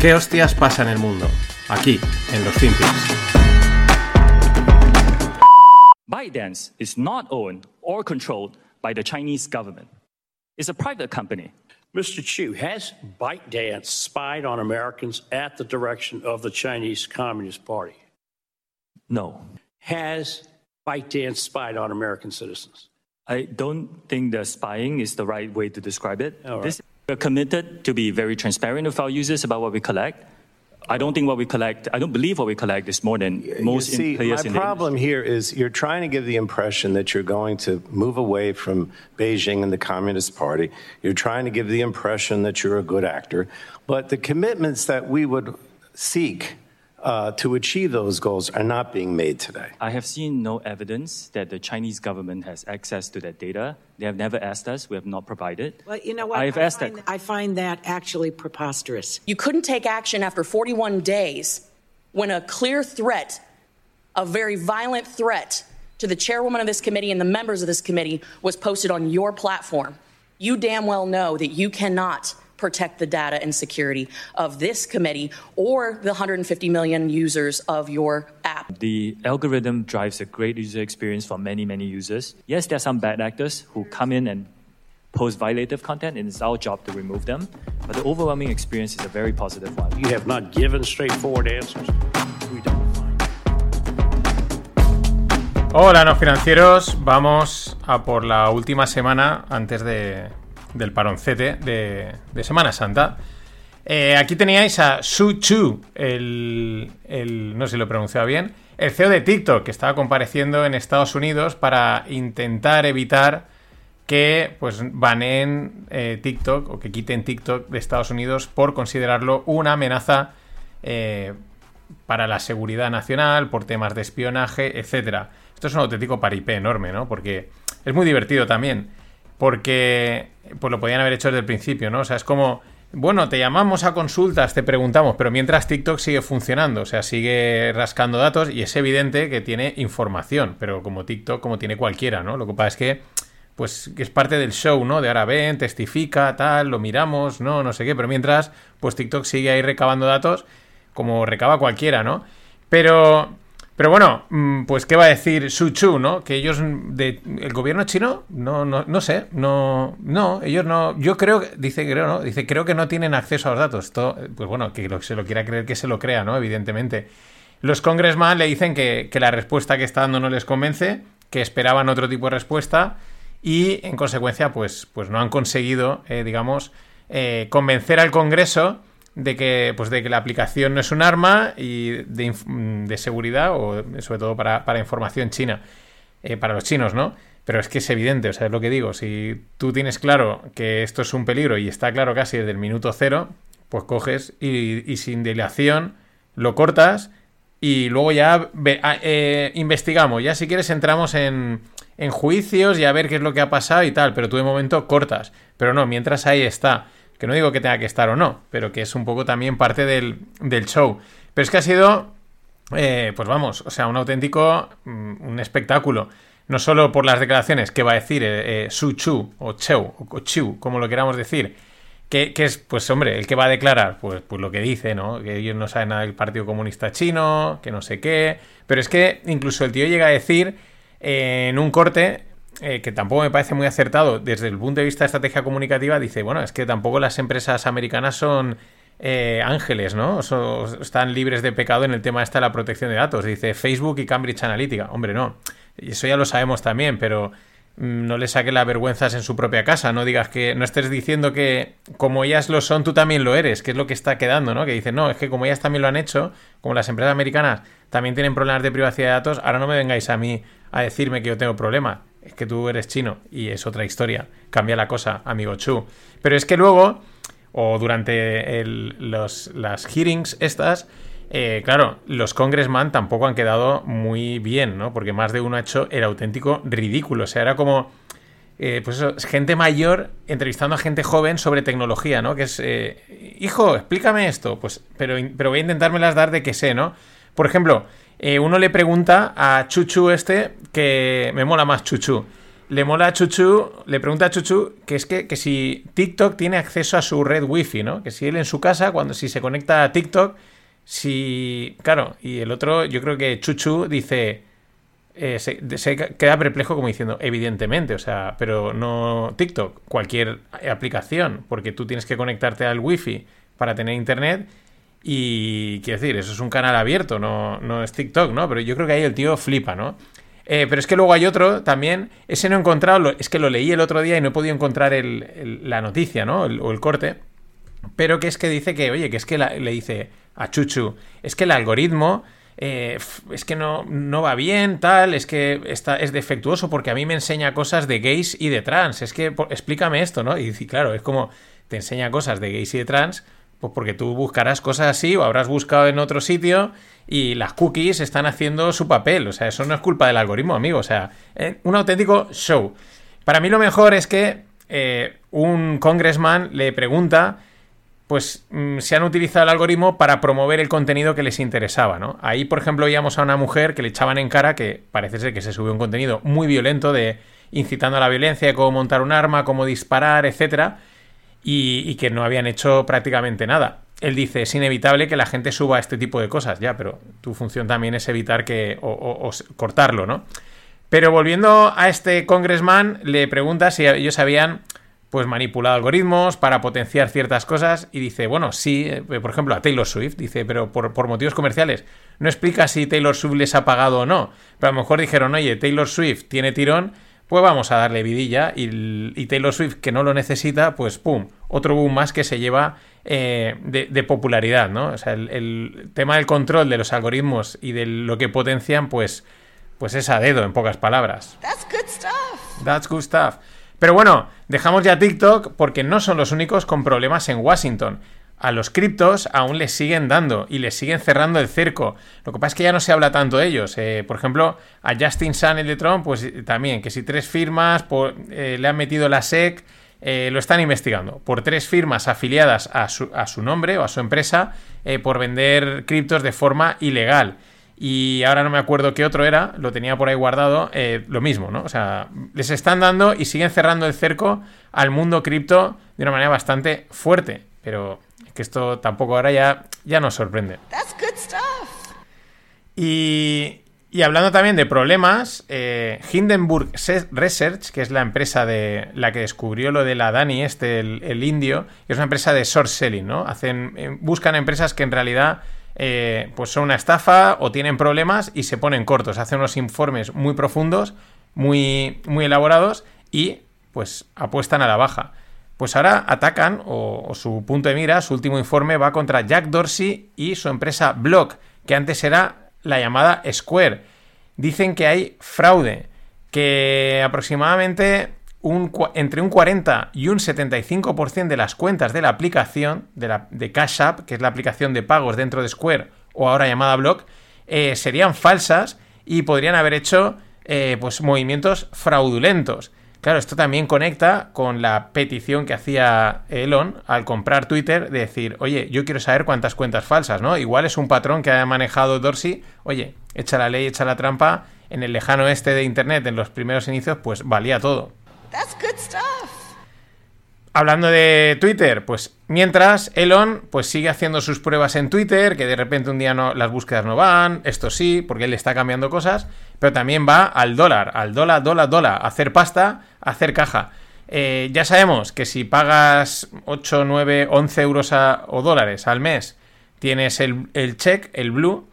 ¿Qué hostias pasa en el mundo? Aquí, en los Finpics. ByteDance is not owned or controlled by the Chinese government. It's a private company. Mr. Chu, has ByteDance spied on Americans at the direction of the Chinese Communist Party? No. Has ByteDance spied on American citizens? I don't think that spying is the right way to describe it. All right. This, we're committed to be very transparent with our users about what we collect. I don't think what we collect, I don't believe what we collect is more than most you see, in players my problem here is you're trying to give the impression that you're going to move away from Beijing and the Communist Party. You're trying to give the impression that you're a good actor. But the commitments that we would seek uh, to achieve those goals are not being made today. I have seen no evidence that the Chinese government has access to that data. They have never asked us. We have not provided. Well, you know what? I've I asked find, that. I find that actually preposterous. You couldn't take action after 41 days when a clear threat, a very violent threat to the chairwoman of this committee and the members of this committee was posted on your platform. You damn well know that you cannot protect the data and security of this committee or the 150 million users of your app. The algorithm drives a great user experience for many, many users. Yes, there are some bad actors who come in and post violative content, and it's our job to remove them. But the overwhelming experience is a very positive one. You have not given straightforward answers. We don't. Hola, no financieros. Vamos a por la última semana antes de, del paroncete de, de Semana Santa. Eh, aquí teníais a Su Chu, el, el- no sé si lo he pronunciado bien, el CEO de TikTok, que estaba compareciendo en Estados Unidos para intentar evitar que pues baneen eh, TikTok o que quiten TikTok de Estados Unidos por considerarlo una amenaza eh, para la seguridad nacional, por temas de espionaje, etcétera. Esto es un auténtico paripé enorme, ¿no? Porque es muy divertido también. Porque pues lo podían haber hecho desde el principio, ¿no? O sea, es como, bueno, te llamamos a consultas, te preguntamos, pero mientras TikTok sigue funcionando, o sea, sigue rascando datos y es evidente que tiene información, pero como TikTok, como tiene cualquiera, ¿no? Lo que pasa es que pues es parte del show, ¿no? De ahora ven, testifica, tal, lo miramos, no, no sé qué, pero mientras, pues TikTok sigue ahí recabando datos como recaba cualquiera, ¿no? Pero, pero bueno, mm, pues qué va a decir Su Chu, ¿no? Que ellos, de, el gobierno chino, no, no, no sé, no, no, ellos no, yo creo, dice, creo, ¿no? Dice, creo que no tienen acceso a los datos. Pues bueno, que se lo quiera creer que se lo crea, ¿no? Evidentemente. Los congressman le dicen que, que la respuesta que está dando no les convence, que esperaban otro tipo de respuesta y en consecuencia pues, pues no han conseguido, eh, digamos, eh, convencer al Congreso de que, pues de que la aplicación no es un arma y de, de seguridad o sobre todo para, para información china, eh, para los chinos, ¿no? Pero es que es evidente, o sea, es lo que digo, si tú tienes claro que esto es un peligro y está claro casi desde el minuto cero, pues coges y, sin dilación lo cortas y luego ya ah, eh, investigamos. Ya si quieres entramos en, en juicios y a ver qué es lo que ha pasado y tal, pero tú de momento cortas. Pero no, mientras ahí está. Que no digo que tenga que estar o no, pero que es un poco también parte del, del show. Pero es que ha sido, eh, pues vamos, o sea, un auténtico, mm, un espectáculo. No solo por las declaraciones que va a decir eh, eh, Su Chu o Cheu o Chu, como lo queramos decir, que, que es, pues hombre, el que va a declarar, pues, pues lo que dice, ¿no? Que ellos no saben nada del Partido Comunista Chino, que no sé qué. Pero es que incluso el tío llega a decir eh, en un corte, eh, que tampoco me parece muy acertado desde el punto de vista de estrategia comunicativa, dice, bueno, es que tampoco las empresas americanas son eh, ángeles, ¿no? So- están libres de pecado en el tema esta de la protección de datos. Dice Facebook y Cambridge Analytica. Hombre, no. Eso ya lo sabemos también, pero mm, no le saques las vergüenzas en su propia casa. No digas que. No estés diciendo que como ellas lo son, tú también lo eres, que es lo que está quedando, ¿no? Que dicen, no, es que como ellas también lo han hecho, como las empresas americanas también tienen problemas de privacidad de datos, ahora no me vengáis a mí a decirme que yo tengo problemas. Es que tú eres chino y es otra historia. Cambia la cosa, amigo Chu. Pero es que luego, o durante las hearings estas, eh, claro, los congressman tampoco han quedado muy bien, ¿no? Porque más de uno ha hecho el auténtico ridículo. O sea, era como, eh, pues eso, gente mayor entrevistando a gente joven sobre tecnología, ¿no? Que es, eh, hijo, explícame esto. Pues, pero, pero voy a intentármelas dar de que sé, ¿no? Por ejemplo, eh, uno le pregunta a Chuchu este, que me mola más Chuchu, le mola a Chuchu, le pregunta a Chuchu que es que, que, si TikTok tiene acceso a su red wifi, ¿no? Que si él en su casa, cuando si se conecta a TikTok, si. Claro, y el otro, yo creo que Chuchu dice. Eh, se, queda perplejo como diciendo, evidentemente, o sea, pero no TikTok, cualquier aplicación, porque tú tienes que conectarte al wifi para tener internet y quiero decir, eso es un canal abierto, no, no es TikTok, ¿no? Pero yo creo que ahí el tío flipa, ¿no? Eh, pero es que luego hay otro también, ese no he encontrado, es que lo leí el otro día y no he podido encontrar el, la noticia, ¿no? O el corte, pero que es que dice que, oye, que es que le dice a Chuchu, es que el algoritmo eh, es que no, no, va bien, tal, es que está, es defectuoso porque a mí me enseña cosas de gays y de trans, es que explícame esto, ¿no? Y, y, claro, es como te enseña cosas de gays y de trans, pues porque tú buscarás cosas así o habrás buscado en otro sitio y las cookies están haciendo su papel, o sea, eso no es culpa del algoritmo, amigo, o sea, eh, un auténtico show. Para mí lo mejor es que eh, un congressman le pregunta pues mm, se han utilizado el algoritmo para promover el contenido que les interesaba, ¿no? Ahí, por ejemplo, veíamos a una mujer que le echaban en cara que parece ser que se subió un contenido muy violento de incitando a la violencia, cómo montar un arma, cómo disparar, etcétera, y, que no habían hecho prácticamente nada. Él dice, es inevitable que la gente suba este tipo de cosas, ya, pero tu función también es evitar que, o, o, o cortarlo, ¿no? Pero volviendo a este congressman, le pregunta si ellos habían pues manipulado algoritmos para potenciar ciertas cosas y dice, bueno, sí, eh, por ejemplo, a Taylor Swift, dice, pero por, por, motivos comerciales. No explica si Taylor Swift les ha pagado o no, pero a lo mejor dijeron, oye, Taylor Swift tiene tirón, pues vamos a darle vidilla y, y Taylor Swift, que no lo necesita, pues pum, otro boom más que se lleva eh, de, de, popularidad, ¿no? O sea, el, el, tema del control de los algoritmos y de lo que potencian, pues, pues es a dedo, en pocas palabras. That's good stuff. That's good stuff. Pero bueno, dejamos ya TikTok porque no son los únicos con problemas en Washington. A los criptos aún les siguen dando y les siguen cerrando el cerco. Lo que pasa es que ya no se habla tanto de ellos. Eh, por ejemplo, a Justin Sun, el de Trump, pues también, que si tres firmas eh, le han metido la SEC, eh, lo están investigando. Por tres firmas afiliadas a su, a su nombre o a su empresa eh, por vender criptos de forma ilegal y ahora no me acuerdo qué otro era, lo tenía por ahí guardado, eh, lo mismo, ¿no? O sea, les están dando y siguen cerrando el cerco al mundo cripto de una manera bastante fuerte, pero que esto tampoco ahora ya, ya nos sorprende. That's good stuff. Y, y hablando también de problemas, eh, Hindenburg Research, que es la empresa de la que descubrió lo de la Dani, este, el, el indio, es una empresa de short selling, ¿no? Hacen, eh, buscan empresas que en realidad eh, pues son una estafa o tienen problemas y se ponen cortos. Hacen unos informes muy profundos, muy, muy elaborados y pues apuestan a la baja. Pues ahora atacan, o, su punto de mira, su último informe va contra Jack Dorsey y su empresa Block, que antes era la llamada Square. Dicen que hay fraude, que aproximadamente entre un 40 y un 75% de las cuentas de la aplicación de Cash App, que es la aplicación de pagos dentro de Square o ahora llamada Block, eh, serían falsas y podrían haber hecho eh, pues, movimientos fraudulentos. Claro, esto también conecta con la petición que hacía Elon al comprar Twitter de decir, oye, yo quiero saber cuántas cuentas falsas, ¿no? Igual es un patrón que ha manejado Dorsey, oye, echa la ley, echa la trampa, en el lejano este de Internet, en los primeros inicios, pues valía todo. Hablando de Twitter, pues mientras Elon pues sigue haciendo sus pruebas en Twitter, que de repente un día no, las búsquedas no van, esto sí, porque él está cambiando cosas, pero también va al dólar, al dólar, dólar, dólar, a hacer pasta, a hacer caja. Eh, ya sabemos que si pagas 8, 9, 11 euros o dólares al mes, tienes el, el check, el blue,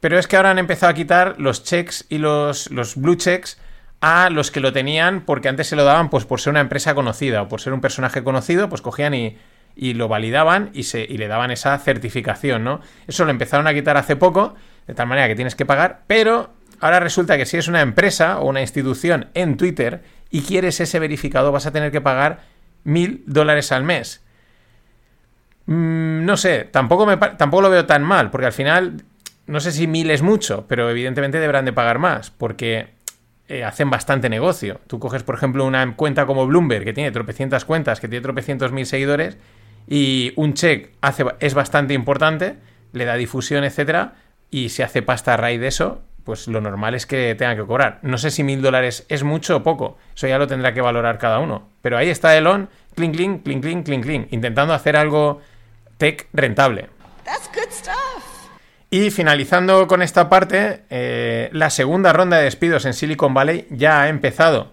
pero es que ahora han empezado a quitar los checks y los, los blue checks a los que lo tenían porque antes se lo daban pues por ser una empresa conocida o por ser un personaje conocido, pues cogían y, y lo validaban y, se, y le daban esa certificación, ¿no? Eso lo empezaron a quitar hace poco, de tal manera que tienes que pagar, pero ahora resulta que si es una empresa o una institución en Twitter y quieres ese verificado vas a tener que pagar mil dólares al mes. Mm, no sé, tampoco, me, tampoco lo veo tan mal, porque al final, no sé si mil es mucho, pero evidentemente deberán de pagar más, porque eh, hacen bastante negocio. Tú coges, por ejemplo, una cuenta como Bloomberg, que tiene tropecientas cuentas, que tiene tropecientos mil seguidores, y un check hace, es bastante importante, le da difusión, etcétera, y se hace pasta a raíz de eso, pues lo normal es que tenga que cobrar. No sé si mil dólares es mucho o poco, eso ya lo tendrá que valorar cada uno. Pero ahí está Elon, clink, clink, clink, clink, clink, clink, intentando hacer algo tech rentable. Y finalizando con esta parte, eh, la segunda ronda de despidos en Silicon Valley ya ha empezado.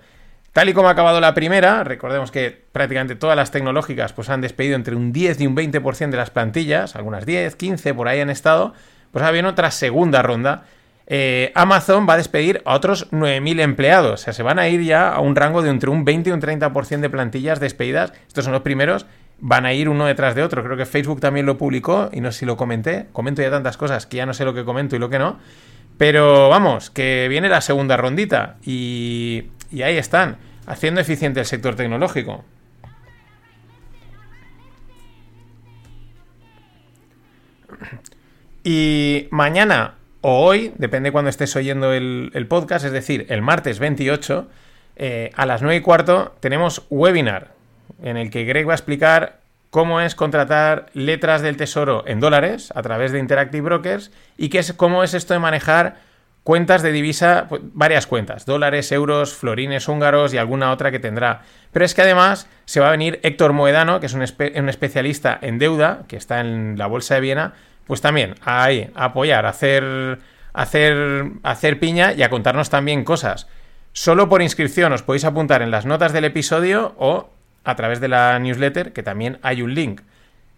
Tal y como ha acabado la primera, recordemos que prácticamente todas las tecnológicas pues, han despedido entre un 10 y un 20% de las plantillas, algunas 10, 15 por ahí han estado, pues ha habido otra segunda ronda. Eh, Amazon va a despedir a otros 9.000 empleados, o sea, se van a ir ya a un rango de entre un 20 y un 30% de plantillas despedidas. Estos son los primeros, van a ir uno detrás de otro. Creo que Facebook también lo publicó y no sé si lo comenté. Comento ya tantas cosas que ya no sé lo que comento y lo que no. Pero vamos, que viene la segunda rondita y, ahí están, haciendo eficiente el sector tecnológico. Y mañana o hoy, depende cuando estés oyendo el, el podcast, es decir, el martes 28, eh, a las 9 y cuarto, tenemos webinar en el que Greg va a explicar cómo es contratar letras del tesoro en dólares a través de Interactive Brokers y qué es, cómo es esto de manejar cuentas de divisa, pues, varias cuentas, dólares, euros, florines húngaros y alguna otra que tendrá. Pero es que además se va a venir Héctor Moedano, que es un, espe un especialista en deuda, que está en la Bolsa de Viena, pues también a apoyar, a hacer, hacer, hacer piña y a contarnos también cosas. Solo por inscripción os podéis apuntar en las notas del episodio o a través de la newsletter, que también hay un link.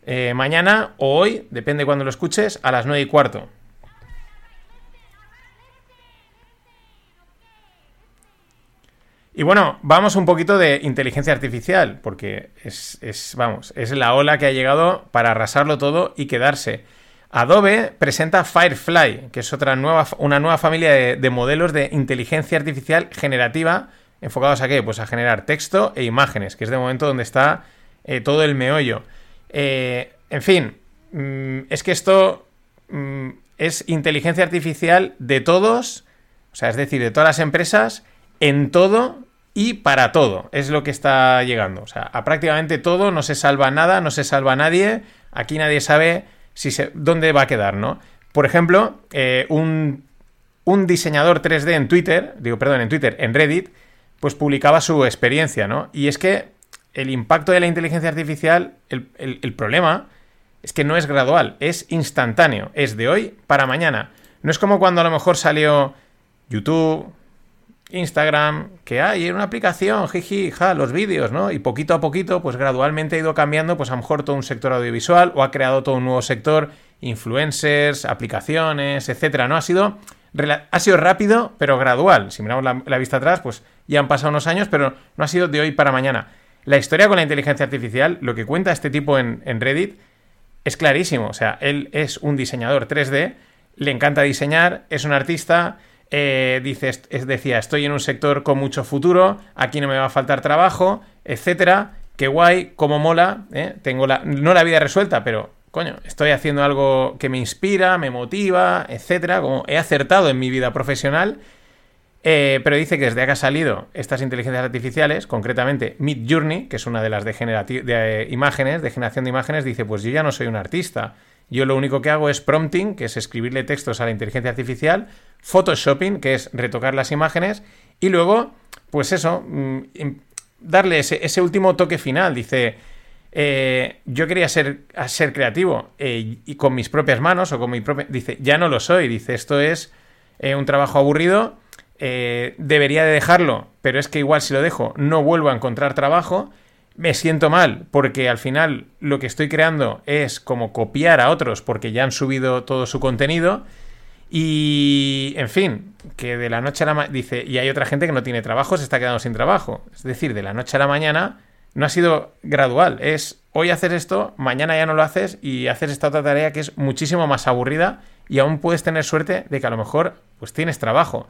Eh, mañana o hoy, depende cuando lo escuches, a las 9 y cuarto. Y bueno, vamos un poquito de inteligencia artificial, porque es, vamos, es la ola que ha llegado para arrasarlo todo y quedarse. Adobe presenta Firefly, que es otra nueva, una nueva familia de modelos de inteligencia artificial generativa enfocados a qué? Pues a generar texto e imágenes, que es de momento donde está eh, todo el meollo. Eh, en fin, mmm, es que esto mmm, es inteligencia artificial de todos, o sea, es decir, de todas las empresas, en todo y para todo. Es lo que está llegando. O sea, a prácticamente todo, no se salva nada, no se salva nadie. Aquí nadie sabe si dónde va a quedar, ¿no? Por ejemplo, eh, un diseñador 3D en Twitter, digo, perdón, en Twitter, en Reddit, pues publicaba su experiencia, ¿no? Y es que el impacto de la inteligencia artificial, el, el, problema es que no es gradual, es instantáneo, es de hoy para mañana. No es como cuando a lo mejor salió YouTube, Instagram, que hay una aplicación, jiji, ja, los vídeos, ¿no? Y poquito a poquito, pues gradualmente ha ido cambiando, pues a lo mejor todo un sector audiovisual o ha creado todo un nuevo sector, influencers, aplicaciones, etcétera, ¿no? Ha sido ha sido rápido, pero gradual. Si miramos la, vista atrás, pues ya han pasado unos años, pero no ha sido de hoy para mañana. La historia con la inteligencia artificial, lo que cuenta este tipo en, en Reddit, es clarísimo. O sea, él es un diseñador 3D, le encanta diseñar, es un artista, eh, dice, es, decía, estoy en un sector con mucho futuro, aquí no me va a faltar trabajo, etcétera. Qué guay, cómo mola, ¿eh? tengo la, no la vida resuelta, pero coño, estoy haciendo algo que me inspira, me motiva, etcétera, como he acertado en mi vida profesional. Eh, pero dice que desde que ha salido estas inteligencias artificiales, concretamente Mid Journey, que es una de las de, de eh, imágenes, de generación de imágenes, dice, pues yo ya no soy un artista. Yo lo único que hago es prompting, que es escribirle textos a la inteligencia artificial, photoshopping, que es retocar las imágenes, y luego, pues eso, mmm, darle ese, ese último toque final. Dice, eh, yo quería ser, ser creativo eh, y con mis propias manos o con mi propia... Dice, ya no lo soy. Dice, esto es eh, un trabajo aburrido, debería de dejarlo, pero es que igual si lo dejo no vuelvo a encontrar trabajo. Me siento mal porque al final lo que estoy creando es como copiar a otros porque ya han subido todo su contenido. Y, en fin, que de la noche a la mañana, dice, y hay otra gente que no tiene trabajo, se está quedando sin trabajo. Es decir, de la noche a la mañana no ha sido gradual, es hoy haces esto, mañana ya no lo haces y haces esta otra tarea que es muchísimo más aburrida y aún puedes tener suerte de que a lo mejor pues tienes trabajo.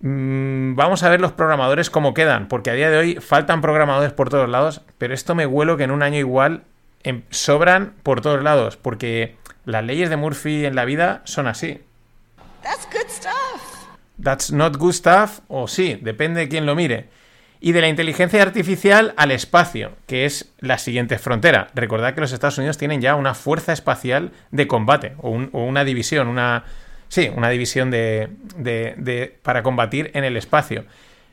Mm, vamos a ver los programadores cómo quedan, porque a día de hoy faltan programadores por todos lados, pero esto me huelo que en un año igual em, sobran por todos lados, porque las leyes de Murphy en la vida son así. That's good stuff. That's not good stuff, o sí, depende de quién lo mire y de la inteligencia artificial al espacio, que es la siguiente frontera. Recordad que los Estados Unidos tienen ya una fuerza espacial de combate, o, un, o una división, una... Sí, una división de, de- de- para combatir en el espacio.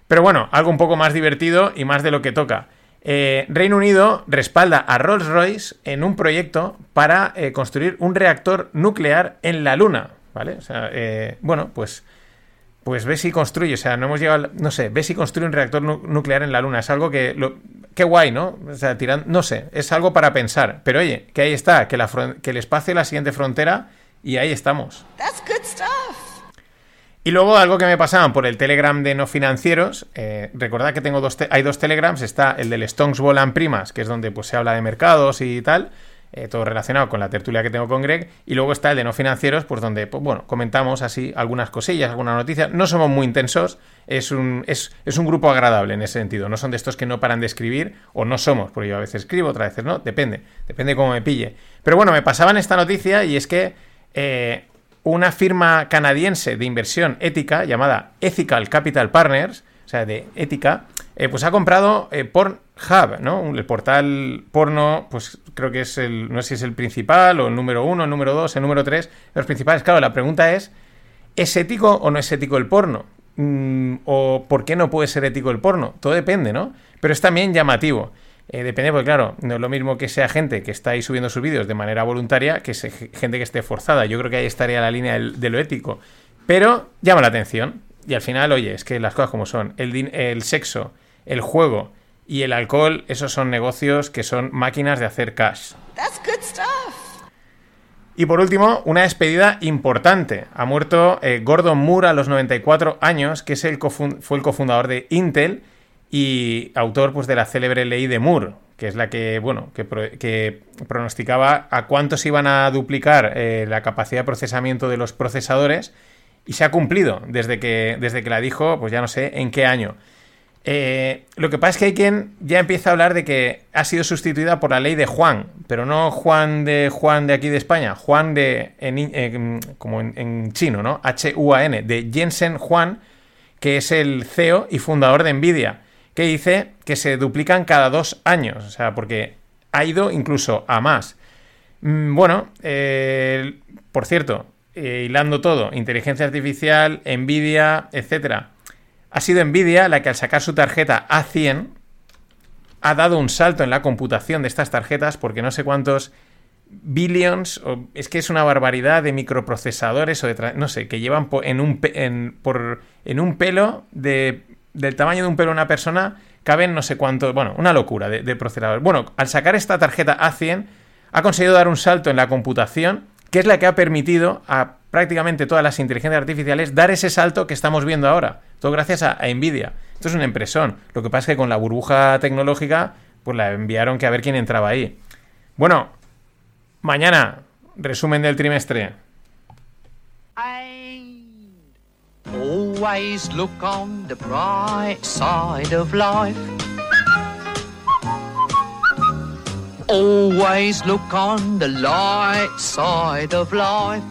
Pero bueno, algo un poco más divertido y más de lo que toca. Eh, Reino Unido respalda a Rolls-Royce en un proyecto para eh, construir un reactor nuclear en la Luna. ¿Vale? O sea, eh, bueno, pues pues ve si construye, o sea, no hemos llegado, al- no sé, ve si construye un reactor nu- nuclear en la Luna. Es algo que, lo, qué guay, ¿no? O sea, tiran, no sé, es algo para pensar. Pero oye, que ahí está, que, la, fron- que el espacio es la siguiente frontera y ahí estamos. That's good stuff. Y luego algo que me pasaban por el Telegram de no financieros. eh, recordad que tengo dos hay dos Telegrams. Está el del Stonks Volan Primas, que es donde pues, se habla de mercados y tal. Eh, todo relacionado con la tertulia que tengo con Greg. Y luego está el de no financieros, pues donde pues, bueno, comentamos así algunas cosillas, algunas noticias. No somos muy intensos. Es un, es, es un grupo agradable en ese sentido. No son de estos que no paran de escribir. O no somos, porque yo a veces escribo, otras veces no. Depende. Depende cómo me pille. Pero bueno, me pasaban esta noticia y es que. eh, una firma canadiense de inversión ética llamada Ethical Capital Partners, o sea, de ética, eh, pues ha comprado eh, Pornhub, ¿no? El portal porno, pues creo que es el, no sé si es el principal o el número uno, el número dos, el número tres, los principales. Claro, la pregunta es, ¿es ético o no es ético el porno? Mm, ¿O por qué no puede ser ético el porno? Todo depende, ¿no? Pero es también llamativo. Eh, depende, porque claro, no es lo mismo que sea gente que está ahí subiendo sus vídeos de manera voluntaria que se- gente que esté forzada. Yo creo que ahí estaría la línea de lo ético. Pero llama la atención. Y al final, oye, es que las cosas como son. El sexo, el juego y el alcohol, esos son negocios que son máquinas de hacer cash. That's good stuff. Y por último, una despedida importante. Ha muerto eh, Gordon Moore a los 94 años, que es el fue el cofundador de Intel y autor pues, de la célebre ley de Moore, que es la que, bueno, que, pro- que pronosticaba a cuánto se iban a duplicar eh, la capacidad de procesamiento de los procesadores y se ha cumplido desde que, desde que la dijo, pues ya no sé en qué año. Eh, lo que pasa es que hay quien ya empieza a hablar de que ha sido sustituida por la ley de Juan, pero no Juan de Juan de aquí de España, Juan de en, eh, como en, chino, ¿no? H-U-A-N, de Jensen Juan, que es el CEO y fundador de Nvidia, que dice que se duplican cada dos años, o sea, porque ha ido incluso a más. Mm, Bueno, eh, por cierto, hilando todo, inteligencia artificial, Nvidia, etcétera. Ha sido Nvidia la que al sacar su tarjeta A100 ha dado un salto en la computación de estas tarjetas porque no sé cuántos billions, o es que es una barbaridad de microprocesadores o de, no sé, que llevan en un, pelo de, del tamaño de un pelo de una persona, caben no sé cuánto, bueno, una locura de, de procesadores. Bueno, al sacar esta tarjeta A100 ha conseguido dar un salto en la computación que es la que ha permitido a prácticamente todas las inteligencias artificiales dar ese salto que estamos viendo ahora. Todo gracias a, Nvidia. Esto es una impresión. Lo que pasa es que con la burbuja tecnológica, pues la enviaron que a ver quién entraba ahí. Bueno, mañana, resumen del trimestre. Always look on the bright side of life. Always look on the light side of life.